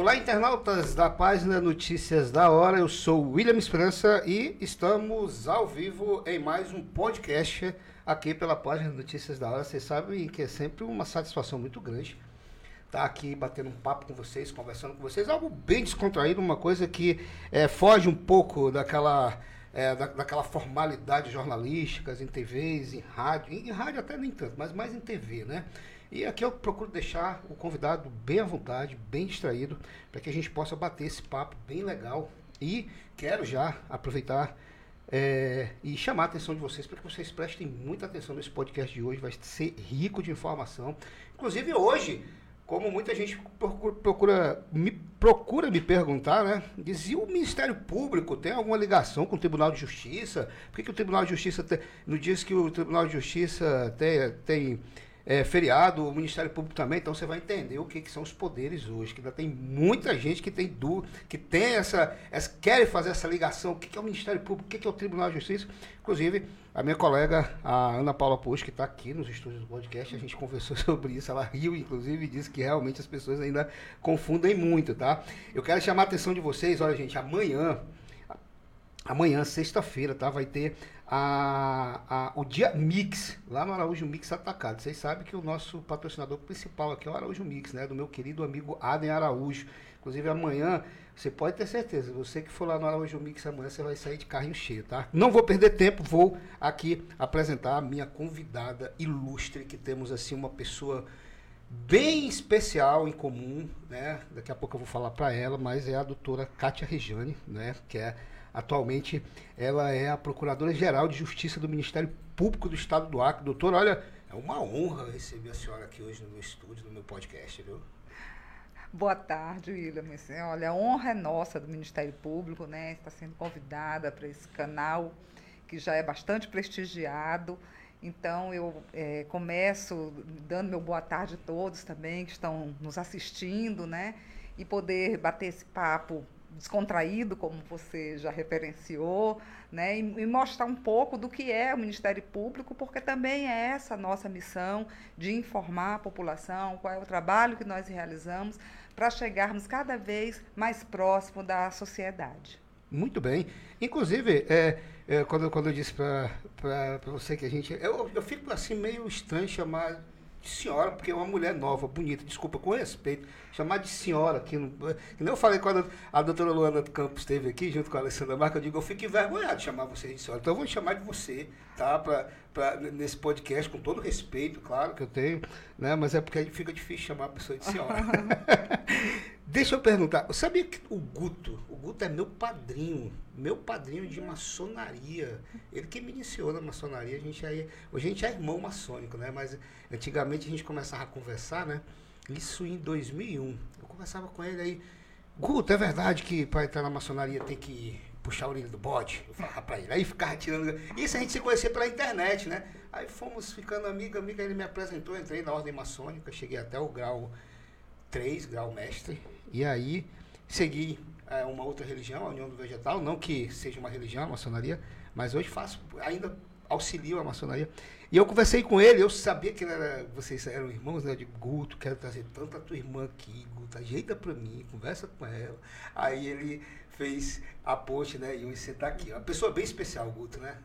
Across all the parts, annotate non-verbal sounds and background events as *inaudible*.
Olá, internautas da página Notícias da Hora. Eu sou William Esperança e estamos ao vivo em mais um podcast aqui pela página Notícias da Hora. Vocês sabem que é sempre uma satisfação muito grande estar aqui batendo um papo com vocês, conversando com vocês. Algo bem descontraído, uma coisa que é, foge um pouco daquela. É, da, daquela formalidade jornalística em TVs, em rádio, em, em rádio até nem tanto, mas mais em TV, né? E aqui eu procuro deixar o convidado bem à vontade, bem distraído, para que a gente possa bater esse papo bem legal. E quero já aproveitar é, e chamar a atenção de vocês para que vocês prestem muita atenção nesse podcast de hoje. Vai ser rico de informação. Inclusive hoje, como muita gente procura, procura, me, procura me perguntar, né? Dizia o Ministério Público tem alguma ligação com o Tribunal de Justiça? Por que, que o Tribunal de Justiça tem, no dias que o Tribunal de Justiça tem, tem é, feriado, o Ministério Público também, então você vai entender o que, que são os poderes hoje, que ainda tem muita gente que tem dúvida, que tem essa, essa quer fazer essa ligação, o que, que é o Ministério Público, o que, que é o Tribunal de Justiça. Inclusive, a minha colega, a Ana Paula Push, que está aqui nos estúdios do podcast, a gente conversou *laughs* sobre isso, ela riu, inclusive, e disse que realmente as pessoas ainda confundem muito, tá? Eu quero chamar a atenção de vocês, olha, gente, amanhã, amanhã, sexta-feira, tá? Vai ter a, a, o dia Mix, lá no Araújo Mix Atacado. Vocês sabem que o nosso patrocinador principal aqui é o Araújo Mix, né? Do meu querido amigo Aden Araújo. Inclusive amanhã, você pode ter certeza, você que for lá no Araújo Mix amanhã, você vai sair de carrinho cheio, tá? Não vou perder tempo, vou aqui apresentar a minha convidada ilustre, que temos assim uma pessoa bem especial em comum, né? Daqui a pouco eu vou falar para ela, mas é a doutora Kátia Rejane, né? Que é Atualmente, ela é a Procuradora-Geral de Justiça do Ministério Público do Estado do Acre. Doutor, olha, é uma honra receber a senhora aqui hoje no meu estúdio, no meu podcast, viu? Boa tarde, William. Olha, a honra é nossa do Ministério Público, né? Está sendo convidada para esse canal que já é bastante prestigiado. Então, eu é, começo dando meu boa tarde a todos também que estão nos assistindo, né? E poder bater esse papo descontraído, como você já referenciou, né, e, e, mostrar um pouco do que é o Ministério Público, porque também é essa nossa missão de informar a população, qual é o trabalho que nós realizamos para chegarmos cada vez mais próximo da sociedade. Muito bem. Inclusive, é, é, quando, quando eu disse para você que a gente. Eu, eu fico assim meio estranho chamar senhora, porque é uma mulher nova, bonita, desculpa, com respeito, chamar de senhora aqui. No, que nem eu falei quando a doutora Luana Campos esteve aqui, junto com a Alessandra Marca, eu digo, eu fico envergonhado de chamar você de senhora. Então eu vou chamar de você, tá? Pra, pra, nesse podcast, com todo respeito, claro, que eu tenho, né? Mas é porque fica difícil chamar a pessoa de senhora. *laughs* Deixa eu perguntar, eu sabia que o Guto, o Guto é meu padrinho, meu padrinho de maçonaria. Ele que me iniciou na maçonaria, a gente aí, hoje a gente é irmão maçônico, né? Mas antigamente a gente começava a conversar, né? Isso em 2001. Eu conversava com ele aí, Guto, é verdade que para entrar na maçonaria tem que puxar a orelha do bode? Eu falava pra ele. Aí ficava tirando. Isso a gente se conhecia pela internet, né? Aí fomos ficando amigo, amigo, ele me apresentou, entrei na ordem maçônica, cheguei até o grau 3, grau mestre. E aí segui é, uma outra religião, a União do Vegetal, não que seja uma religião, a maçonaria, mas hoje faço, ainda auxilio a maçonaria. E eu conversei com ele, eu sabia que era, vocês eram irmãos, né? De Guto, quero trazer tanta tua irmã aqui, Guto, ajeita pra mim, conversa com ela. Aí ele fez a post, né? E eu sentar aqui. Uma pessoa bem especial, Guto, né?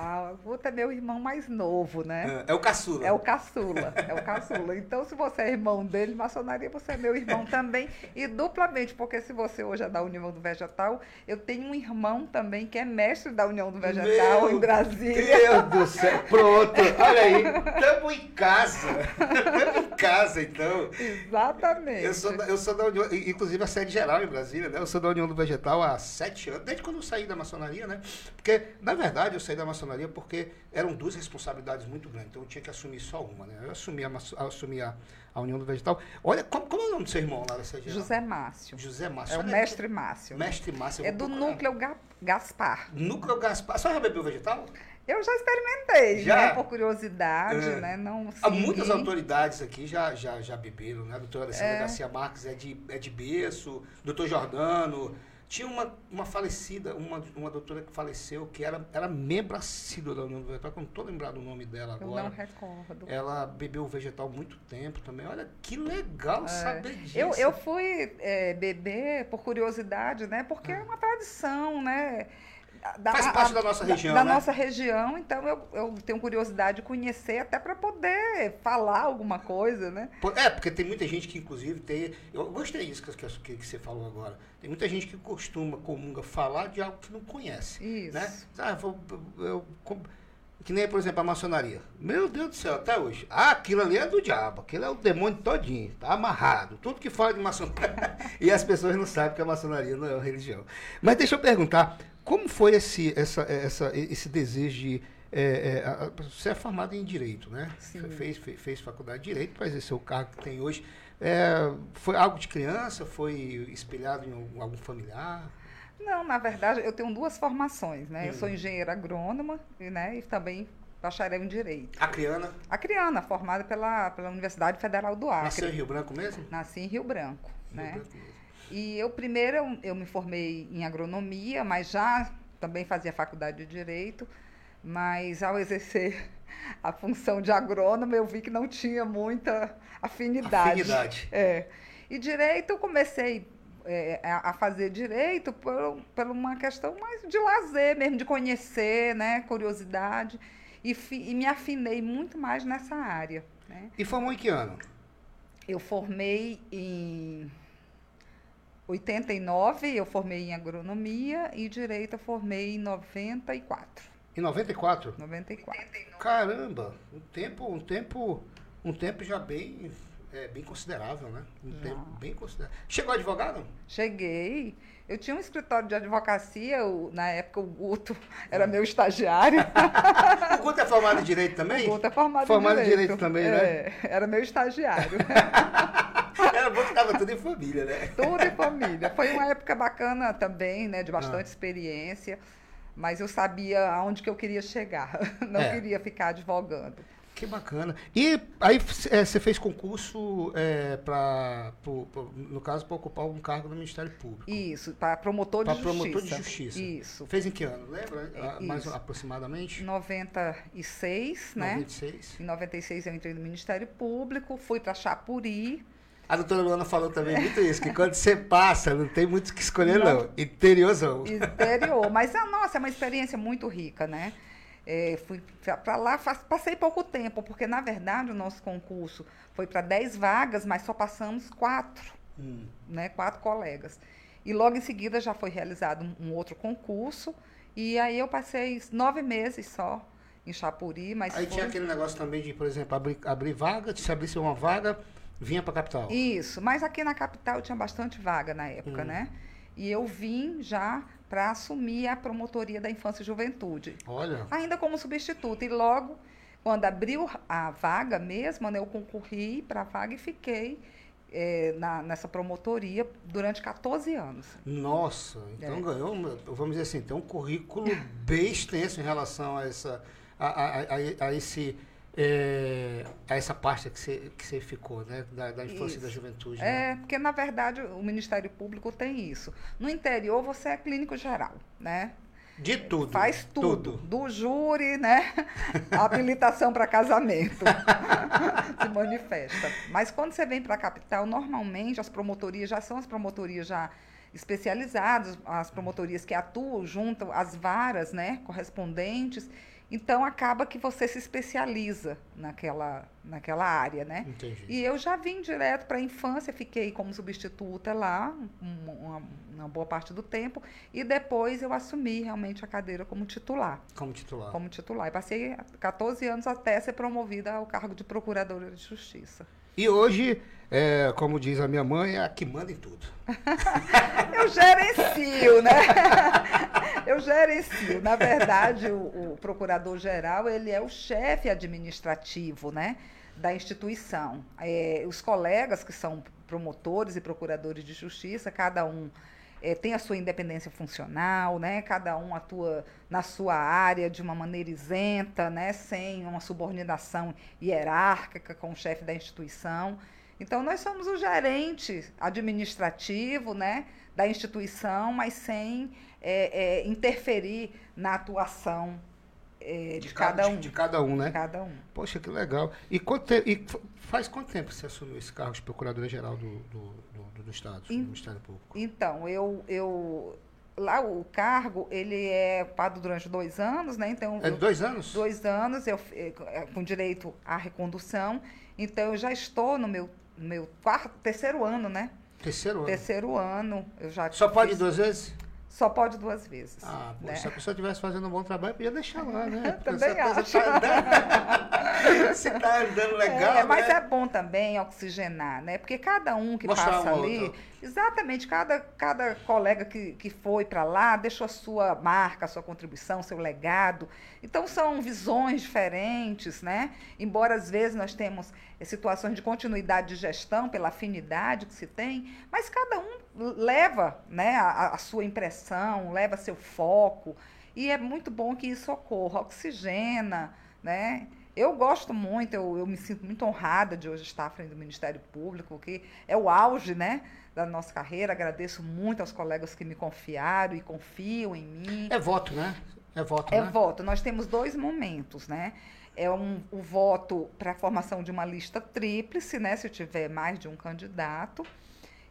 Ah, Guto é meu irmão mais novo, né? É, é, o caçula. É o caçula, é o caçula. Então, se você é irmão dele, maçonaria, você é meu irmão também. E duplamente, porque se você hoje é da União do Vegetal, eu tenho um irmão também que é mestre da União do Vegetal meu em Brasília. Meu Deus do céu, pronto. Olha aí, estamos em casa. Estamos em casa, então. Exatamente. Eu sou, da, eu sou da União, inclusive a sede geral em Brasília, né? Eu sou da União do Vegetal há sete anos, desde quando eu saí da maçonaria, né? Porque, na verdade, eu saí da maçonaria porque eram duas responsabilidades muito grandes, então eu tinha que assumir só uma, né? Eu assumi a, assumi a, a União do Vegetal. Olha, como, como, é o nome do seu irmão lá nessa José Márcio. José Márcio. É o mestre Márcio. Mestre Márcio. É do núcleo Ga Gaspar. Núcleo Gaspar. Senhora já bebeu vegetal? Eu já experimentei, já? né? Por curiosidade, é. né? Não Há muitas autoridades aqui já, já, já beberam, né? A doutora Alessandra é. Garcia Marques é de, é de berço, doutor Jordano, Tinha uma, uma falecida, uma, uma doutora que faleceu, que era, era membro assídua da União do Vegetal, que eu não estou lembrado o nome dela agora. Eu não recordo. Ela bebeu vegetal muito tempo também. Olha, que legal é. saber disso. Eu, eu fui é, beber por curiosidade, né? Porque é, é uma tradição, né? Da, Faz parte a, da nossa região, Da né? nossa região, então eu, eu tenho curiosidade de conhecer até para poder falar alguma coisa, né? É, porque tem muita gente que, inclusive, tem... Eu gostei disso que, que, que você falou agora. Tem muita gente que costuma, comunga, falar de algo que não conhece. Isso. Né? Ah, eu, eu, eu, que nem, por exemplo, a maçonaria. Meu Deus do céu, até hoje. Ah, aquilo ali é do diabo, aquilo é o demônio todinho, tá amarrado. Tudo que fala de maçonaria. *laughs* e as pessoas não sabem que a maçonaria não é uma religião. Mas deixa eu perguntar, como foi esse, essa, essa, esse desejo de. É, é, você é formado em Direito, né? Sim. Fez, fez, fez faculdade de Direito para exercer o cargo que tem hoje. É, foi algo de criança? Foi espelhado em algum familiar? Não, na verdade, eu tenho duas formações, né? Hum. Eu sou hum. engenheira agrônoma né? e também bacharel em Direito. A Criana? A Criana, formada pela, pela Universidade Federal do Acre. Nasceu em Rio Branco mesmo? Nasci em Rio Branco, Rio né? Branco mesmo. E eu primeiro eu, eu me formei em agronomia, mas já também fazia faculdade de direito, mas ao exercer *laughs* a função de agrônomo eu vi que não tinha muita afinidade. Afinidade. É. E direito eu comecei é, a fazer direito por, por uma questão mais de lazer mesmo, de conhecer, né, curiosidade, e, fi, e me afinei muito mais nessa área. Né? E formou em que ano? Eu formei em 89 eu formei em agronomia e direito eu formei em 94. Em 94? 94. Caramba, um tempo, um tempo, um tempo já bem, é, bem considerável, né? Um já. tempo bem considerável. Chegou advogado? Cheguei. Eu tinha um escritório de advocacia, o, na época o Guto era meu estagiário. *laughs* o Guto é formado em direito também? O Guto é formado, formado em direito. direito também, né? é, né? Era meu estagiário. *laughs* *laughs* Era bom que tava tudo em família, né? Tudo em família. Foi uma *laughs* época bacana também, né? De bastante ah. experiência. Mas eu sabia aonde que eu queria chegar. *laughs* Não é. queria ficar advogando. Que bacana. E aí é, você fez concurso é, para, no caso, para ocupar um cargo no Ministério Público. Isso, para promotor de pra justiça. promotor de justiça. Isso. Fez em que ano, lembra? É, Mais aproximadamente? 96, né? 96. Em 96 eu entrei no Ministério Público, fui para Chapuri. A doutora Luana falou também muito isso, que quando você passa, não tem muito o que escolher, não. não. Interiorzão. Interior. Mas, nossa, é uma experiência muito rica, né? É, fui para lá, passei pouco tempo, porque, na verdade, o nosso concurso foi para 10 vagas, mas só passamos quatro, hum. né? Quatro colegas. E logo em seguida já foi realizado um, um outro concurso, e aí eu passei nove meses só em Chapuri, mas Aí foi... tinha aquele negócio também de, por exemplo, abrir, abrir vaga, se abrisse uma vaga Vinha para a capital? Isso, mas aqui na capital tinha bastante vaga na época, hum. né? E eu vim já para assumir a promotoria da infância e juventude. Olha. Ainda como substituta. E logo, quando abriu a vaga mesmo, né, eu concorri para a vaga e fiquei é, na, nessa promotoria durante 14 anos. Nossa, então é. ganhou, vamos dizer assim, tem um currículo bem extenso em relação a, essa, a, a, a, a esse é, a essa parte que você, que você ficou, né? Da, da infância isso. e da juventude. Né? É, porque, na verdade, o Ministério Público tem isso. No interior, você é clínico geral, né? De tudo. Faz tudo. tudo. Do júri, né? habilitação para casamento. *laughs* se manifesta. Mas quando você vem para a capital, normalmente as promotorias já são as promotorias já especializadas, as promotorias que atuam junto às varas, né, correspondentes então acaba que você se especializa naquela, naquela área, né? Entendi. E eu já vim direto para a infância, fiquei como substituta lá uma, uma, boa parte do tempo e depois eu assumi realmente a cadeira como titular. Como titular. Como titular. E passei 14 anos até ser promovida ao cargo de procuradora de justiça. E hoje, é, como diz a minha mãe, é a que manda em tudo. *laughs* eu gerencio, né? eu gerencio. Na verdade, o, o procurador-geral, ele é o chefe administrativo, né? Da instituição. É, os colegas que são promotores e procuradores de justiça, cada um é, tem a sua independência funcional, né? Cada um atua na sua área de uma maneira isenta, né? Sem uma subordinação hierárquica com o chefe da instituição. Então nós somos o gerente administrativo, né? da instituição, mas sem é, é, interferir na atuação é, de, de, cada, um. De cada um, né? De cada um. Poxa, que legal. E, quanto e faz quanto tempo você assumiu esse cargo de Procuradora-Geral do, do, do, do, Estado, do Ministério Público? Então, eu, eu lá o cargo ele é ocupado durante dois anos, né? Então é dois anos. Dois anos eu é, com direito à recondução. Então eu já estou no meu meu quarto, terceiro ano, né? Terceiro ano. Terceiro ano eu já. Só fiz, pode duas vezes? Só pode duas vezes. Ah, né? se a pessoa estivesse fazendo um bom trabalho, podia deixar lá, né? *laughs* também acho. Tá *laughs* se tá andando legal, é, Mas né? é bom também oxigenar, né? Porque cada um que Mostrar passa um ali, outro. exatamente, cada, cada colega que, que foi para lá deixou a sua marca, a sua contribuição, seu legado. Então são visões diferentes, né? Embora às vezes nós temos situações de continuidade de gestão pela afinidade que se tem, mas cada um leva né, a, a sua impressão, leva seu foco, e é muito bom que isso ocorra, oxigena, né? Eu gosto muito, eu, eu, me sinto muito honrada de hoje estar à frente do Ministério Público, que é o auge né, da nossa carreira. Agradeço muito aos colegas que me confiaram e confiam em mim. É voto, né? É voto, É né? voto. Nós temos dois momentos, né? é um, o voto para a formação de uma lista tríplice, né, se tiver mais de um candidato.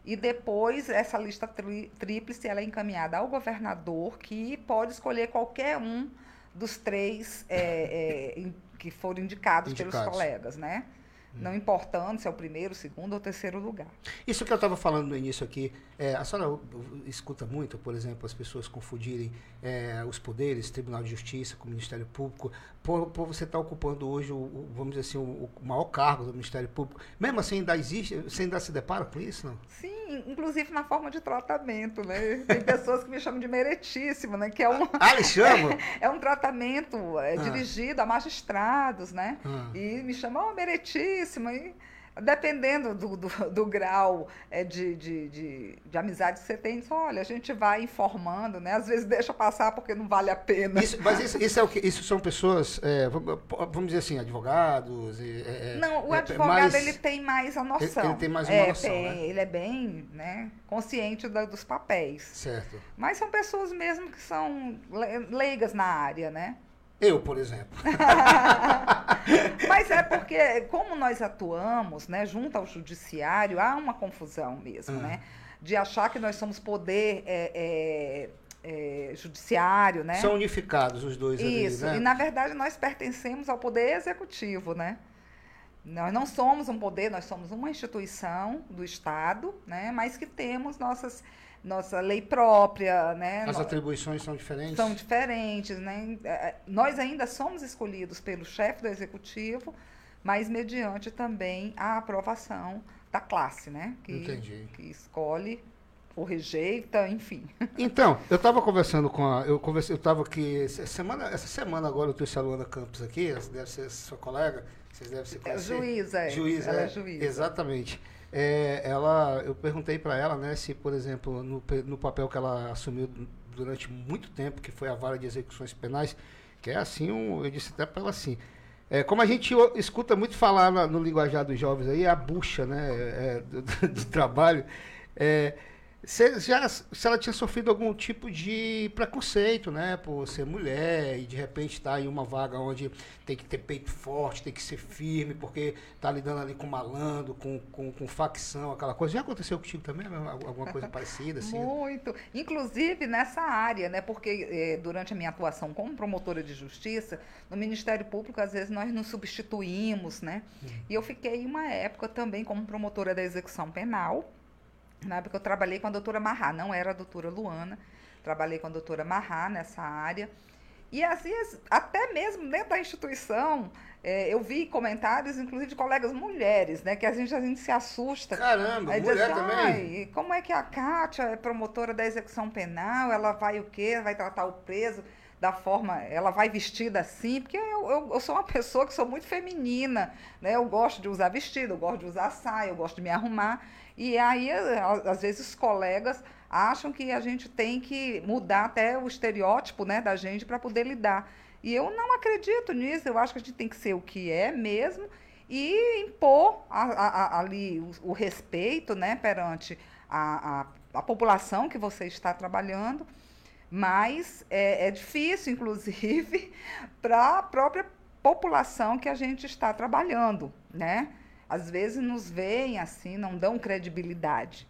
E depois, essa lista tri, tríplice ela é encaminhada ao governador, que pode escolher qualquer um dos três é, é, que foram indicados, indicados, pelos colegas, né? Não importando se é o primeiro, segundo ou terceiro lugar. Isso que eu estava falando no início aqui, é, a senhora escuta muito, por exemplo, as pessoas confundirem é, os poderes, Tribunal de Justiça com o Ministério Público, por, por você estar tá ocupando hoje, o, vamos dizer assim, o, o, maior cargo do Ministério Público. Mesmo assim, ainda existe, você ainda se depara com isso, não? Sim, inclusive na forma de tratamento, né? Tem pessoas que me chamam de meretíssimo, né? Que é um, ah, chamam? É, *laughs* é um tratamento é, ah. dirigido a magistrados, né? Ah. E me chamam, oh, meretíssimo. E, dependendo do, do, do grau é, de, de, de, de, amizade que você tem, diz, olha, a gente vai informando, né? Às vezes deixa passar porque não vale a pena. Isso, mas isso, isso, é o que, isso são pessoas, é, vamos dizer assim, advogados? É, não, o é, advogado mais, ele tem mais a noção. Ele, ele tem mais uma é, noção, tem, né? Ele é bem né, consciente da, dos papéis. Certo. Mas são pessoas mesmo que são leigas na área, né? Eu, por exemplo. *laughs* Mas é porque, como nós atuamos né, junto ao judiciário, há uma confusão mesmo, uhum. né? De achar que nós somos poder é, é, é, judiciário, né? São unificados os dois Isso, ali, né? e na verdade nós pertencemos ao poder executivo, né? Nós não somos um poder, nós somos uma instituição do Estado, né? Mas que temos nossas nossa lei própria, né? As atribuições são diferentes? São diferentes, né? É, é, nós ainda somos escolhidos pelo chefe do executivo, mas mediante também a aprovação da classe, né? Que, Entendi. Que escolhe ou rejeita, enfim. *laughs* Então, eu estava conversando com a. Eu conversei, eu estava aqui. Semana, essa semana agora eu trouxe a Luana Campos aqui, deve ser sua colega, vocês devem se conhecer. É juíza, é. Juíza, ela é, é juíza. Exatamente é, ela, eu perguntei para ela, né, se, por exemplo, no, no papel que ela assumiu durante muito tempo, que foi a vara de execuções penais, que é assim, um, eu disse até para ela assim, é, como a gente escuta muito falar no, no linguajar dos jovens aí, é a bucha, né, é, do, do, trabalho, é, se, já, se ela tinha sofrido algum tipo de preconceito, né? Por ser mulher e de repente estar tá em uma vaga onde tem que ter peito forte, tem que ser firme, porque está lidando ali com malandro, com, com, com, facção, aquela coisa. Já aconteceu contigo também? Alguma coisa *laughs* parecida? Assim? Muito. Inclusive nessa área, né? Porque eh, durante a minha atuação como promotora de justiça, no Ministério Público, às vezes nós nos substituímos, né? Hum. E eu fiquei uma época também como promotora da execução penal na época eu trabalhei com a doutora Marrá, não era a doutora Luana, trabalhei com a doutora Marrá nessa área. E assim, até mesmo dentro da instituição, é, eu vi comentários, inclusive, de colegas mulheres, né? Que a gente, a gente se assusta. Caramba, aí mulher assim, também. Como é que a Kátia é promotora da execução penal? Ela vai o quê? Vai tratar o preso da forma, ela vai vestida assim, porque eu, eu, eu, sou uma pessoa que sou muito feminina, né? Eu gosto de usar vestido, eu gosto de usar saia, eu gosto de me arrumar. E aí, às vezes, os colegas acham que a gente tem que mudar até o estereótipo né, da gente para poder lidar. E eu não acredito nisso, eu acho que a gente tem que ser o que é mesmo e impor a, a, a, ali o, o, respeito né, perante a, população que você está trabalhando, mas é, é difícil, *laughs* inclusive, para a própria população que a gente está trabalhando, né? Às vezes nos veem assim, não dão credibilidade.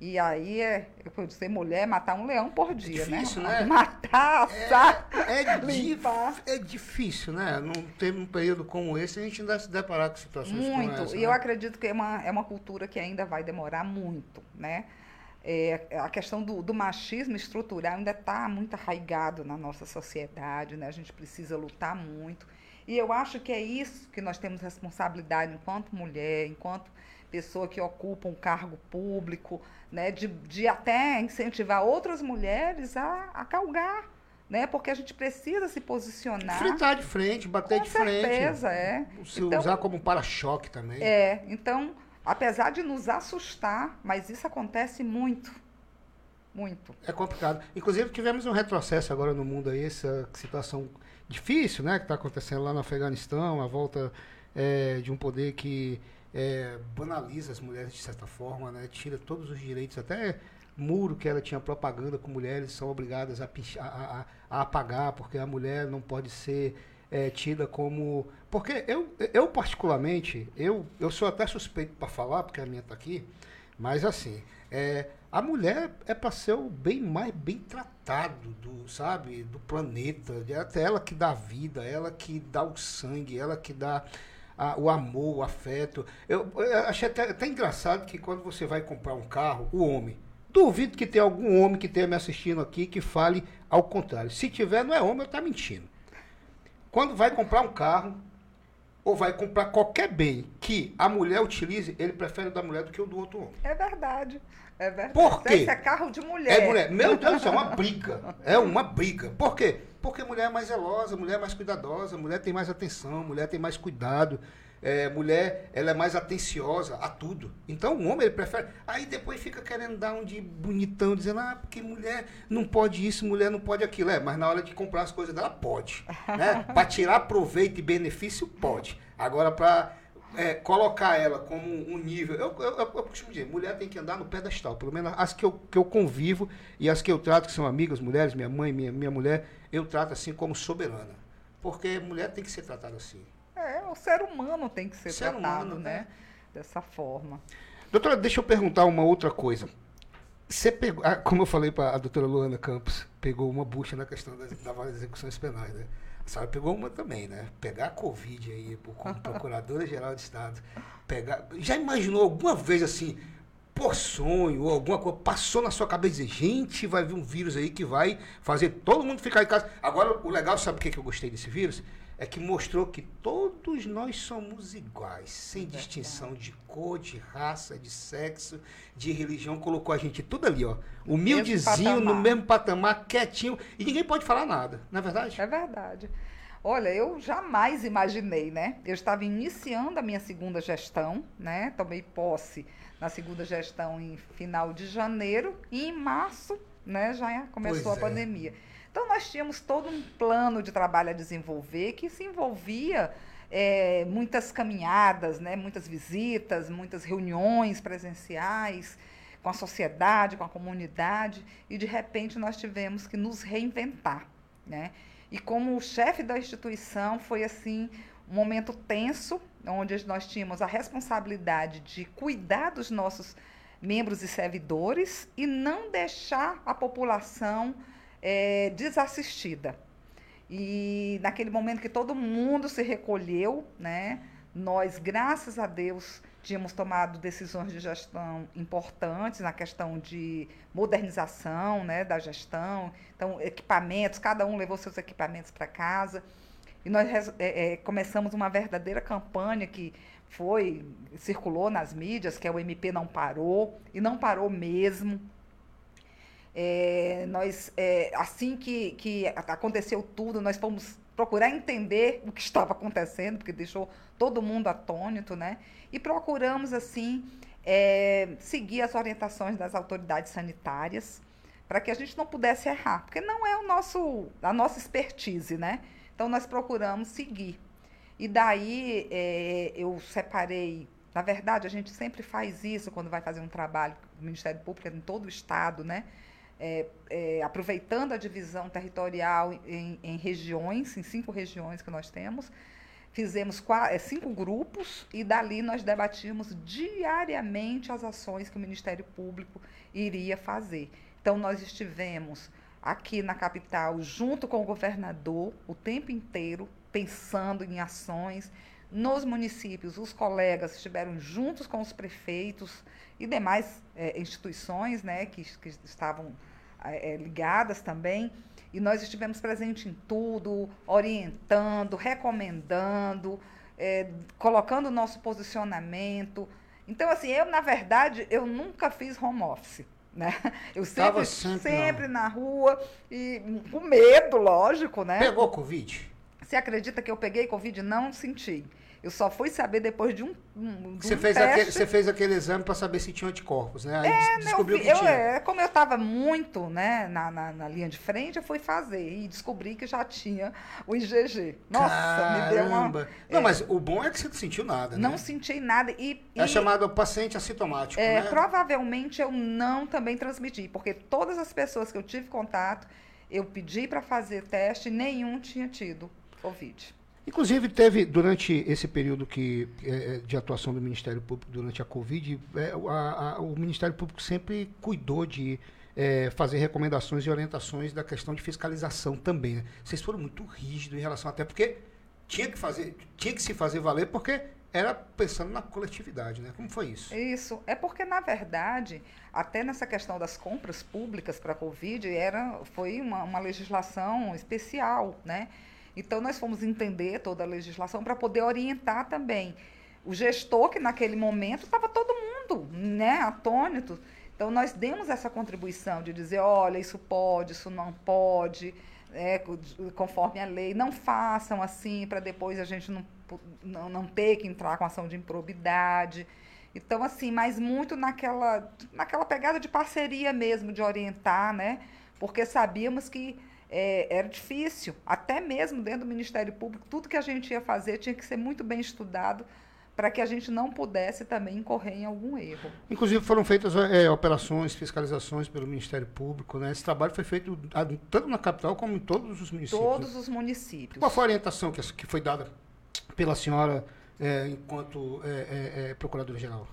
E aí é, eu ser mulher, matar um leão por dia, é difícil, né? né? *laughs* Matar, assar, é, é, *laughs* limpar. é difícil, né? Não ter um período como esse, a gente ainda se deparar com situações muito. como essa. E né? eu acredito que é uma, é uma cultura que ainda vai demorar muito, né? É, a questão do, do, machismo estrutural ainda está muito arraigado na nossa sociedade, né? A gente precisa lutar muito. E eu acho que é isso que nós temos responsabilidade enquanto mulher, enquanto pessoa que ocupa um cargo público, né, de, de até incentivar outras mulheres a, a calgar, né, porque a gente precisa se posicionar. Fritar de frente, bater com de certeza, frente. certeza, é. Se então, usar como para-choque também. É, então, apesar de nos assustar, mas isso acontece muito. Muito. É complicado. Inclusive, tivemos um retrocesso agora no mundo aí, essa situação difícil, né, que está acontecendo lá no Afeganistão, a volta é, de um poder que é, banaliza as mulheres de certa forma, né? tira todos os direitos, até muro que ela tinha propaganda com mulheres são obrigadas a, a, a, apagar, porque a mulher não pode ser é, tida como. Porque eu, eu particularmente, eu, eu sou até suspeito para falar, porque a minha está aqui, mas assim, é, a mulher é para ser o bem mais bem tratado do, sabe, do planeta. É até ela que dá vida, ela que dá o sangue, ela que dá a, o amor, o afeto. Eu, eu achei até, até, engraçado que quando você vai comprar um carro, o homem. Duvido que tenha algum homem que esteja me assistindo aqui que fale ao contrário. Se tiver, não é homem, eu está mentindo. Quando vai comprar um carro, ou vai comprar qualquer bem que a mulher utilize, ele prefere o da mulher do que o do outro homem. É verdade. É verdade. Por quê? Esse é carro de mulher. É mulher. Meu Deus do céu, é uma briga. É uma briga. Por quê? Porque mulher é mais zelosa, mulher é mais cuidadosa, mulher tem mais atenção, mulher tem mais cuidado. É, mulher, ela é mais atenciosa a tudo. Então o homem ele prefere. Aí depois fica querendo dar um de bonitão, dizendo, ah, porque mulher não pode isso, mulher não pode aquilo. É, mas na hora de comprar as coisas dela, pode. Né? *laughs* para tirar proveito e benefício, pode. Agora, para é, colocar ela como um nível. Eu, eu, eu, eu, costumo dizer, mulher tem que andar no pedestal. Pelo menos as que eu, que eu convivo e as que eu trato, que são amigas, mulheres, minha mãe, minha, minha mulher, eu trato assim como soberana. Porque mulher tem que ser tratada assim. É, o ser humano tem que ser, ser tratado, humano, né? né? Dessa forma. Doutora, deixa eu perguntar uma outra coisa. Você pegou, ah, como eu falei para a doutora Luana Campos, pegou uma bucha na questão das, das execuções penais, né? A senhora pegou uma também, né? Pegar a Covid aí, como *laughs* Procuradora-Geral de Estado, pegar. Já imaginou alguma vez assim, por sonho ou alguma coisa, passou na sua cabeça e dizer, gente, vai vir um vírus aí que vai fazer todo mundo ficar em casa. Agora, o legal, sabe por que eu gostei desse vírus? É que mostrou que todos nós somos iguais, sem distinção de cor, de raça, de sexo, de religião. Colocou a gente tudo ali, ó. Humildezinho, no mesmo patamar, quietinho. E ninguém pode falar nada, não é verdade? É verdade. Olha, eu jamais imaginei, né? Eu estava iniciando a minha segunda gestão, né? Tomei posse na segunda gestão em final de janeiro e em março, né, já começou pois a é. pandemia. Então, nós tínhamos todo um plano de trabalho a desenvolver que se envolvia é, muitas caminhadas, né, muitas visitas, muitas reuniões presenciais com a sociedade, com a comunidade, e de repente nós tivemos que nos reinventar. Né? E como chefe da instituição, foi assim um momento tenso, onde nós tínhamos a responsabilidade de cuidar dos nossos membros e servidores e não deixar a população é, desassistida. E naquele momento que todo mundo se recolheu, né, nós, graças a Deus, tínhamos tomado decisões de gestão importantes na questão de modernização né, da gestão. Então, equipamentos, cada um levou seus equipamentos para casa. E nós é, é, começamos uma verdadeira campanha que foi, circulou nas mídias, que é o MP Não Parou, e não parou mesmo. É, nós, é, assim que, que aconteceu tudo, nós fomos procurar entender *laughs* o que estava acontecendo, porque deixou todo mundo atônito, né? E procuramos, assim, é, seguir as orientações das autoridades sanitárias para que a gente não pudesse errar, porque não é o nosso, a nossa expertise, né? Então, nós procuramos seguir. E daí, é, eu separei Na verdade, a gente sempre faz isso quando vai fazer um trabalho do Ministério Público em todo o Estado, né? É, é, aproveitando a divisão territorial em, em, regiões, em cinco regiões que nós temos, fizemos quatro, é, cinco grupos e dali nós debatimos diariamente as ações que o Ministério Público iria fazer. Então, nós estivemos aqui na capital, junto com o governador, o tempo inteiro, pensando em ações. Nos municípios, os colegas estiveram juntos com os prefeitos e demais é, instituições né, que, que estavam é, ligadas também. E nós estivemos presentes em tudo, orientando, recomendando, é, colocando o nosso posicionamento. Então, assim, eu, na verdade, eu nunca fiz home office. Né? *laughs* Eu sempre, sempre, sempre na rua e com medo, lógico, né? Pegou Covid? Você acredita que eu peguei Covid? Não senti. Eu só fui saber depois de um, um, de você, fez teste. Aquele, você fez aquele exame para saber se tinha anticorpos, né? Aí é, descobriu eu, que tinha. É, como eu estava muito né, na, na, na, linha de frente, eu fui fazer e descobri que já tinha o IgG. Nossa, Caramba. me deu uma... Não, é, mas o bom é que você não sentiu nada, Não né? senti nada. E, é chamado paciente assintomático, é, né? Provavelmente eu não também transmiti, porque todas as pessoas que eu tive contato, eu pedi para fazer teste e nenhum tinha tido Covid. Inclusive, teve, durante esse período que, é, é, de atuação do Ministério Público durante a Covid, é, a, a, o Ministério Público sempre cuidou de é, fazer recomendações e orientações da questão de fiscalização também. Né? Vocês foram muito rígidos em relação até porque tinha que fazer, tinha que se fazer valer porque era pensando na coletividade, né? Como foi isso? Isso. É porque, na verdade, até nessa questão das compras públicas para a Covid, era, foi uma, uma legislação especial, né? Então, nós fomos entender toda a legislação para poder orientar também. O gestor, que naquele momento estava todo mundo né, atônito. Então, nós demos essa contribuição de dizer: olha, isso pode, isso não pode, é, conforme a lei, não façam assim para depois a gente não, não, não ter que entrar com ação de improbidade. Então, assim, mas muito naquela, naquela pegada de parceria mesmo, de orientar, né? Porque sabíamos que é, era difícil, até mesmo dentro do Ministério Público, tudo que a gente ia fazer tinha que ser muito bem estudado para que a gente não pudesse também incorrer em algum erro. Inclusive foram feitas é, operações, fiscalizações pelo Ministério Público, né? Esse trabalho foi feito tanto na capital como em todos os municípios. Todos os municípios. Qual foi a orientação que, que foi dada pela senhora é, enquanto é, é, é procuradora-geral?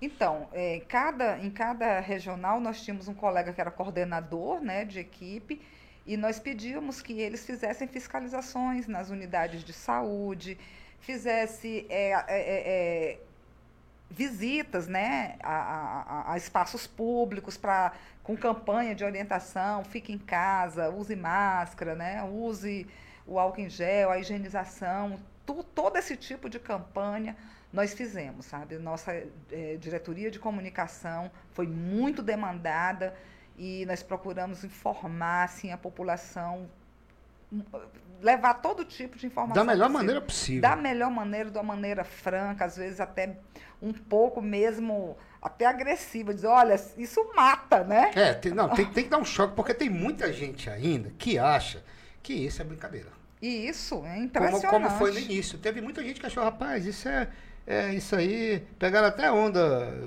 Então, é, cada, em cada regional nós tínhamos um colega que era coordenador né, de equipe e nós pedíamos que eles fizessem fiscalizações nas unidades de saúde, fizesse é, é, é, é visitas né, a, a, a espaços públicos para com campanha de orientação, fique em casa, use máscara, né, use o álcool em gel, a higienização, tu, todo esse tipo de campanha nós fizemos, sabe? Nossa é, diretoria de comunicação foi muito demandada e nós procuramos informar assim, a população, levar todo tipo de informação. Da melhor possível. maneira possível. Da melhor maneira, de uma maneira franca, às vezes até um pouco mesmo, até agressiva, dizer, olha, isso mata, né? É, tem, não, tem, tem que dar um choque, porque tem muita gente ainda que acha que isso é brincadeira. E isso é impressionante. Como, como foi no início. Teve muita gente que achou, rapaz, isso é é, isso aí, pegaram até onda,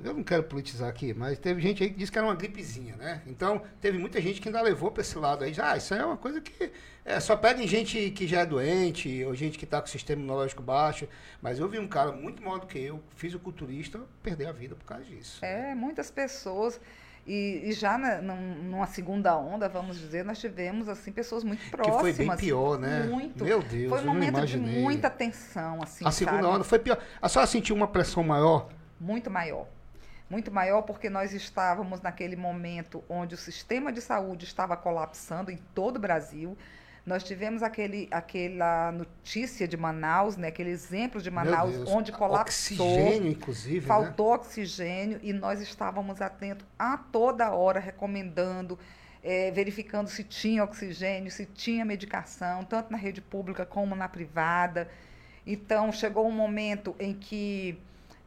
eu não quero politizar aqui, mas teve gente aí que disse que era uma gripezinha, né? Então, teve muita gente que ainda levou para esse lado aí, ah, isso aí é uma coisa que é, só pega em gente que já é doente, ou gente que está com o sistema imunológico baixo, mas eu vi um cara muito maior do que eu, fisiculturista, perder a vida por causa disso. É, muitas pessoas... E, e já na, numa segunda onda, vamos dizer, nós tivemos assim pessoas muito próximas. Que foi bem pior, né? Muito. Meu Deus, Foi um momento de muita tensão, assim. A segunda sabe? onda foi pior. A senhora sentiu uma pressão maior? Muito maior. Muito maior porque nós estávamos naquele momento onde o sistema de saúde estava colapsando em todo o Brasil. Nós tivemos aquele, aquela notícia de Manaus, né, aquele exemplo de Manaus, onde colapsou. Oxigênio, inclusive. Né? Faltou né? oxigênio e nós estávamos atentos a toda hora, recomendando, é, verificando se tinha oxigênio, se tinha medicação, tanto na rede pública como na privada. Então, chegou um momento em que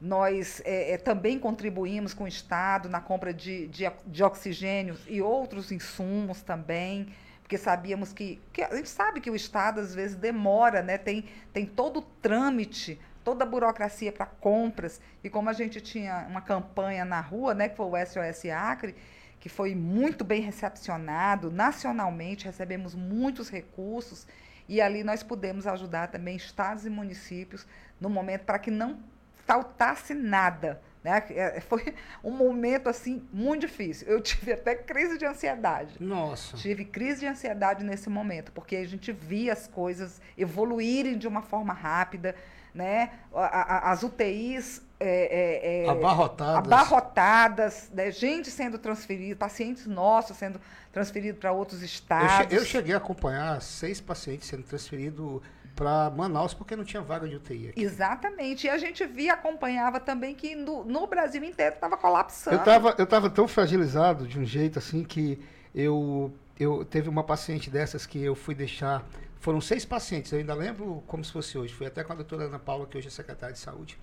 nós é, é, também contribuímos com o Estado na compra de, de, de oxigênio e outros insumos também porque sabíamos que, que, a gente sabe que o Estado às vezes demora, né? tem, tem todo o trâmite toda a burocracia para compras. E como a gente tinha uma campanha na rua, né, que foi o SOS Acre, que foi muito bem recepcionado nacionalmente, recebemos muitos recursos e ali nós pudemos ajudar também estados e municípios no momento para que não faltasse nada. Né? É, *laughs* foi um momento assim muito difícil. Eu *laughs* tive até crise de ansiedade. Nossa. Tive crise de ansiedade nesse momento, porque a gente via as coisas evoluírem de uma forma rápida, né? As UTIs é, é, é, abarrotadas, abarrotadas né? gente sendo transferida, pacientes nossos sendo transferidos para outros estados. Eu, cheguei a acompanhar seis pacientes sendo transferidos para Manaus porque não tinha vaga de UTI aqui. Exatamente. E a gente via, acompanhava também que no, no Brasil inteiro estava colapsando. Eu estava eu tava tão fragilizado de um jeito assim que eu, eu teve uma paciente dessas que eu fui deixar. Foram seis pacientes, eu ainda lembro como se fosse hoje. Fui até com a doutora Ana Paula, que hoje é secretária de saúde.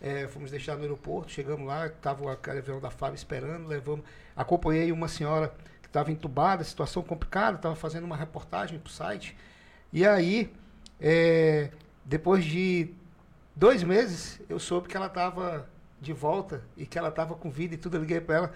É, fomos deixar no aeroporto, chegamos lá, estava aquele avião da FAB esperando, levamos. Acompanhei uma senhora que estava entubada, situação complicada, estava fazendo uma reportagem para o site. E aí é, depois de dois meses, eu soube que ela estava de volta e que ela estava com vida e tudo. Eu liguei para ela.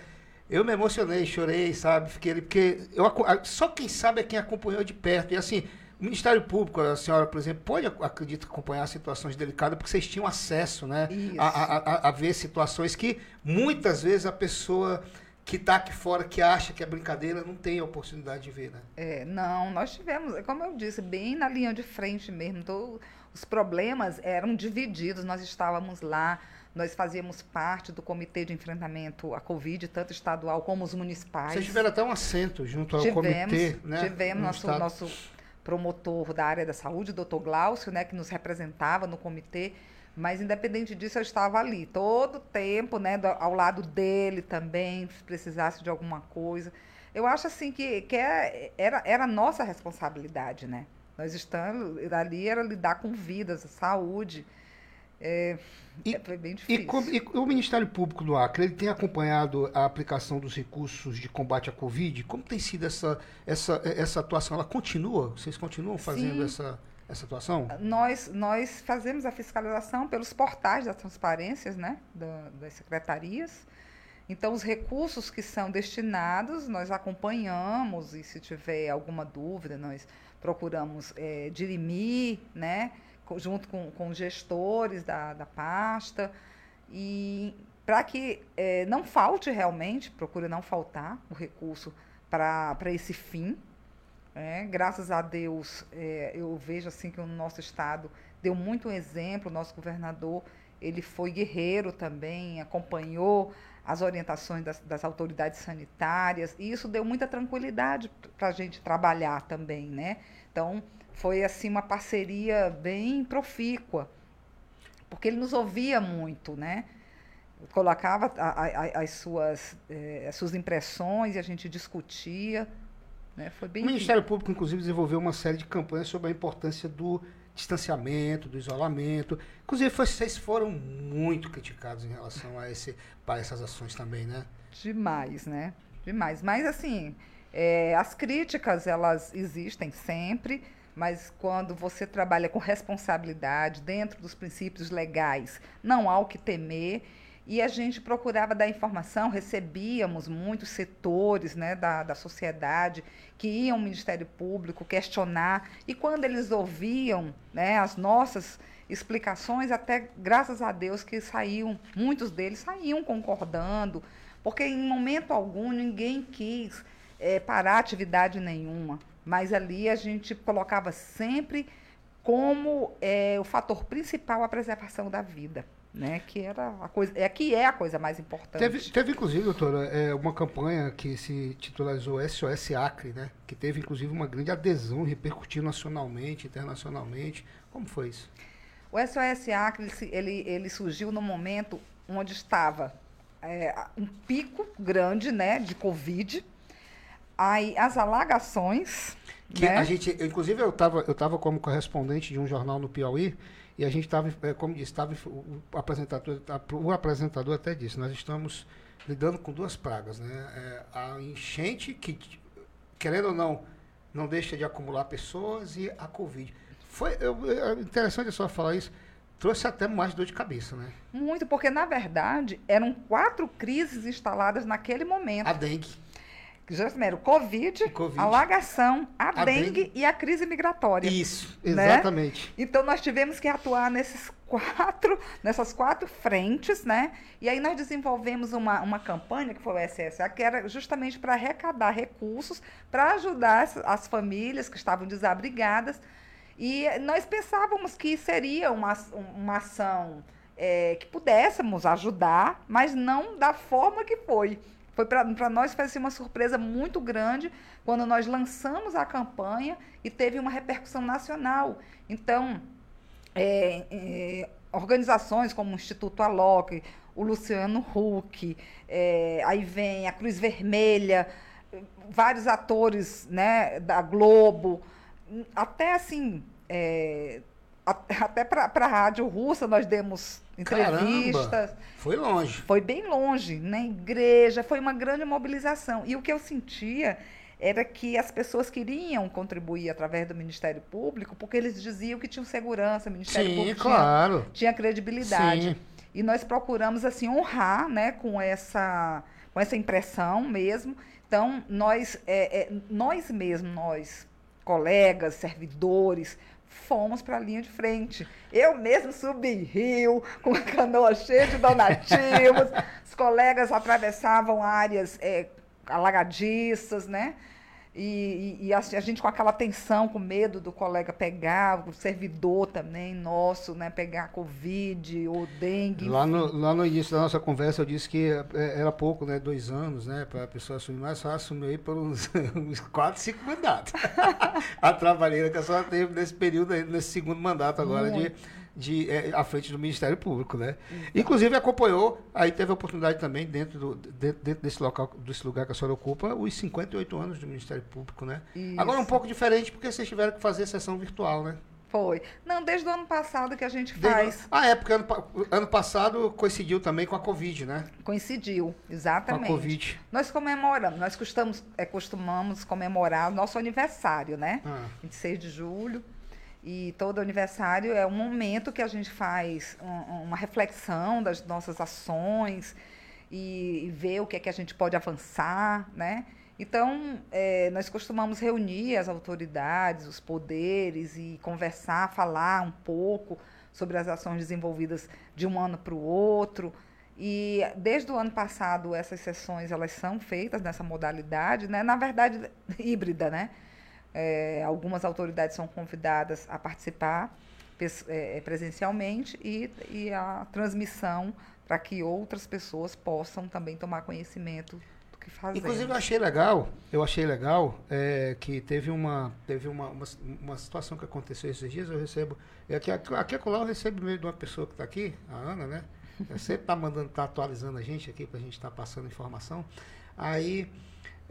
Eu me emocionei, chorei, sabe? Fiquei ali, porque eu, só quem sabe é quem acompanhou de perto. E assim, o Ministério Público, a senhora, por exemplo, pode, acredito, acompanhar situações delicadas, porque vocês tinham acesso, né? A, a, a, a, ver situações que muitas vezes a pessoa que está aqui fora, que acha que é brincadeira, não tem a oportunidade de ver, né? É, não, nós tivemos, como eu disse, bem na linha de frente mesmo. Então, os problemas eram divididos, nós estávamos lá, nós fazíamos parte do comitê de enfrentamento à Covid, tanto estadual como os municipais. Vocês tiveram até um assento junto ao tivemos, comitê, né? Tivemos, nosso, nosso promotor da área da saúde, o doutor Glaucio, né, que nos representava no comitê, mas, independente disso, eu estava ali todo o tempo, né, do, ao lado dele também, se precisasse de alguma coisa. Eu acho, assim, que, que é, era, era nossa responsabilidade, né? Nós estamos ali, era lidar com vidas, saúde. É, e, foi bem difícil. E, e, o Ministério Público do Acre, ele tem acompanhado a aplicação dos recursos de combate à Covid? Como tem sido essa, essa, essa atuação? Ela continua? Vocês continuam fazendo Sim. essa essa atuação? Nós, nós fazemos a fiscalização pelos portais das transparências né, da, das secretarias. Então, os recursos que são destinados, nós acompanhamos e se tiver alguma dúvida, nós procuramos é, dirimir, né, junto com, com gestores da, da pasta, e para que é, não falte realmente, procura não faltar o recurso para esse fim, é, graças a Deus, é, eu vejo assim que o nosso estado deu muito exemplo. O nosso governador ele foi guerreiro também, acompanhou as orientações das, das autoridades sanitárias e isso deu muita tranquilidade para a gente trabalhar também, né? Então foi assim uma parceria bem profícua, porque ele nos ouvia muito, né? Colocava a, a, as, suas, eh, as suas impressões e a gente discutia. Né? Foi bem o Ministério Público, inclusive, desenvolveu uma série de campanhas sobre a importância do distanciamento, do isolamento. Inclusive, vocês foram muito criticados em relação a, esse, a essas ações também, né? Demais, né? Demais. Mas, assim, é, as críticas, elas existem sempre, mas quando você trabalha com responsabilidade, dentro dos princípios legais, não há o que temer e a gente procurava dar informação, recebíamos muitos setores né, da, da sociedade que iam ao Ministério Público questionar, e quando eles ouviam né, as nossas explicações, até graças a Deus que saíam, muitos deles saíam concordando, porque em momento algum ninguém quis é, parar atividade nenhuma, mas ali a gente colocava sempre como é, o fator principal a preservação da vida né? Que era a coisa, é que é a coisa mais importante. Teve, teve inclusive, doutora, é, uma campanha que se titularizou SOS Acre, né? Que teve inclusive uma grande adesão, repercutiu nacionalmente, internacionalmente. Como foi isso? O SOS Acre ele, ele surgiu no momento onde estava é, um pico grande, né, de Covid. Aí as alagações. Que né? a gente, inclusive, eu estava eu tava como correspondente de um jornal no Piauí e a gente estava, é, como disse, estava, o, apresentador, o apresentador até disse, nós estamos lidando com duas pragas, né? É, a enchente, que, querendo ou não, não deixa de acumular pessoas, e a Covid. Foi eu, é interessante a senhora falar isso. trouxe até mais dor de cabeça, né? Muito, porque na verdade eram quatro crises instaladas naquele momento. A dengue. Já primeiro, COVID, COVID. alagação, a, A dengue, dengue. e a crise migratória. Isso, Né? exatamente. Então nós tivemos que atuar nesses quatro, nessas quatro frentes, né? E aí nós desenvolvemos uma, uma campanha que foi o SSA, que era justamente para arrecadar recursos para ajudar as, as famílias que estavam desabrigadas. E nós pensávamos que seria uma, uma ação eh, que pudéssemos ajudar, mas não da forma que foi. Foi para nós foi assim, uma surpresa muito grande quando nós lançamos a campanha e teve uma repercussão nacional. Então, é, é, organizações como o Instituto Alok, o Luciano Huck, é, aí vem a Cruz Vermelha, vários atores né, da Globo, até assim, é, *laughs* até para a rádio russa nós demos entrevistas. Caramba. Foi longe. Foi bem longe, na igreja, foi uma grande mobilização. E o que eu sentia era que as pessoas queriam contribuir através do Ministério Público, porque eles diziam que tinham segurança, o Ministério Sim, Público tinha- claro. tinha, credibilidade. Sim. E nós procuramos assim honrar, né, com essa com essa impressão mesmo. Então nós é, é, nós mesmos nós colegas, servidores, fomos para a linha de frente. Eu mesmo subi rio com a canoa cheia de donativos. *laughs* Os colegas atravessavam áreas é, alagadiças, né? E, e- e a, a gente com aquela tensão, com medo do colega pegar, o servidor também nosso, né? Pegar Covid ou dengue. Lá no, lá no início da nossa conversa eu disse que é, era pouco, né? Dois anos, né? Para a pessoa assumir, mas só assumiu aí por uns, *laughs* uns quatro, cinco mandatos. *laughs* a trabalheira que a senhora teve nesse período, aí, nesse segundo mandato agora Muito. de é, à frente do Ministério Público, né? Inclusive acompanhou, aí teve a oportunidade também dentro, do, dentro, dentro desse local, desse lugar que a senhora ocupa, os 58 anos do Ministério Público, né? Agora um Isso. pouco diferente porque vocês tiveram que fazer sessão virtual, né? Foi. Não, desde o ano passado que a gente Desde- faz. Ah, é, porque ano, ano passado coincidiu também com a Covid, né? Coincidiu, Com a exatamente. Covid. Nós comemoramos, nós costamos, é, costumamos comemorar o nosso aniversário, né? Ah. 26 de julho. E todo aniversário é um momento que a gente faz um- uma reflexão das nossas ações e, e ver o que é que a gente pode avançar, né? Então, eh, nós costumamos reunir as autoridades, os poderes e conversar, falar um pouco sobre as ações desenvolvidas de um ano para o outro. E desde o ano passado essas sessões elas são feitas nessa modalidade, né? Na verdade *laughs* híbrida, né? É, algumas autoridades são convidadas a participar pes- é, presencialmente e, e a transmissão para que outras pessoas possam também tomar conhecimento do que fazemos. Inclusive eu achei legal, eu achei legal é, que teve uma teve uma, uma, uma situação que aconteceu esses dias, eu recebo, e aqui, aqui acolá eu recebo meio de uma pessoa que está aqui, a Ana, né? Sempre está mandando, está atualizando a gente aqui para a gente estar passando informação. Aí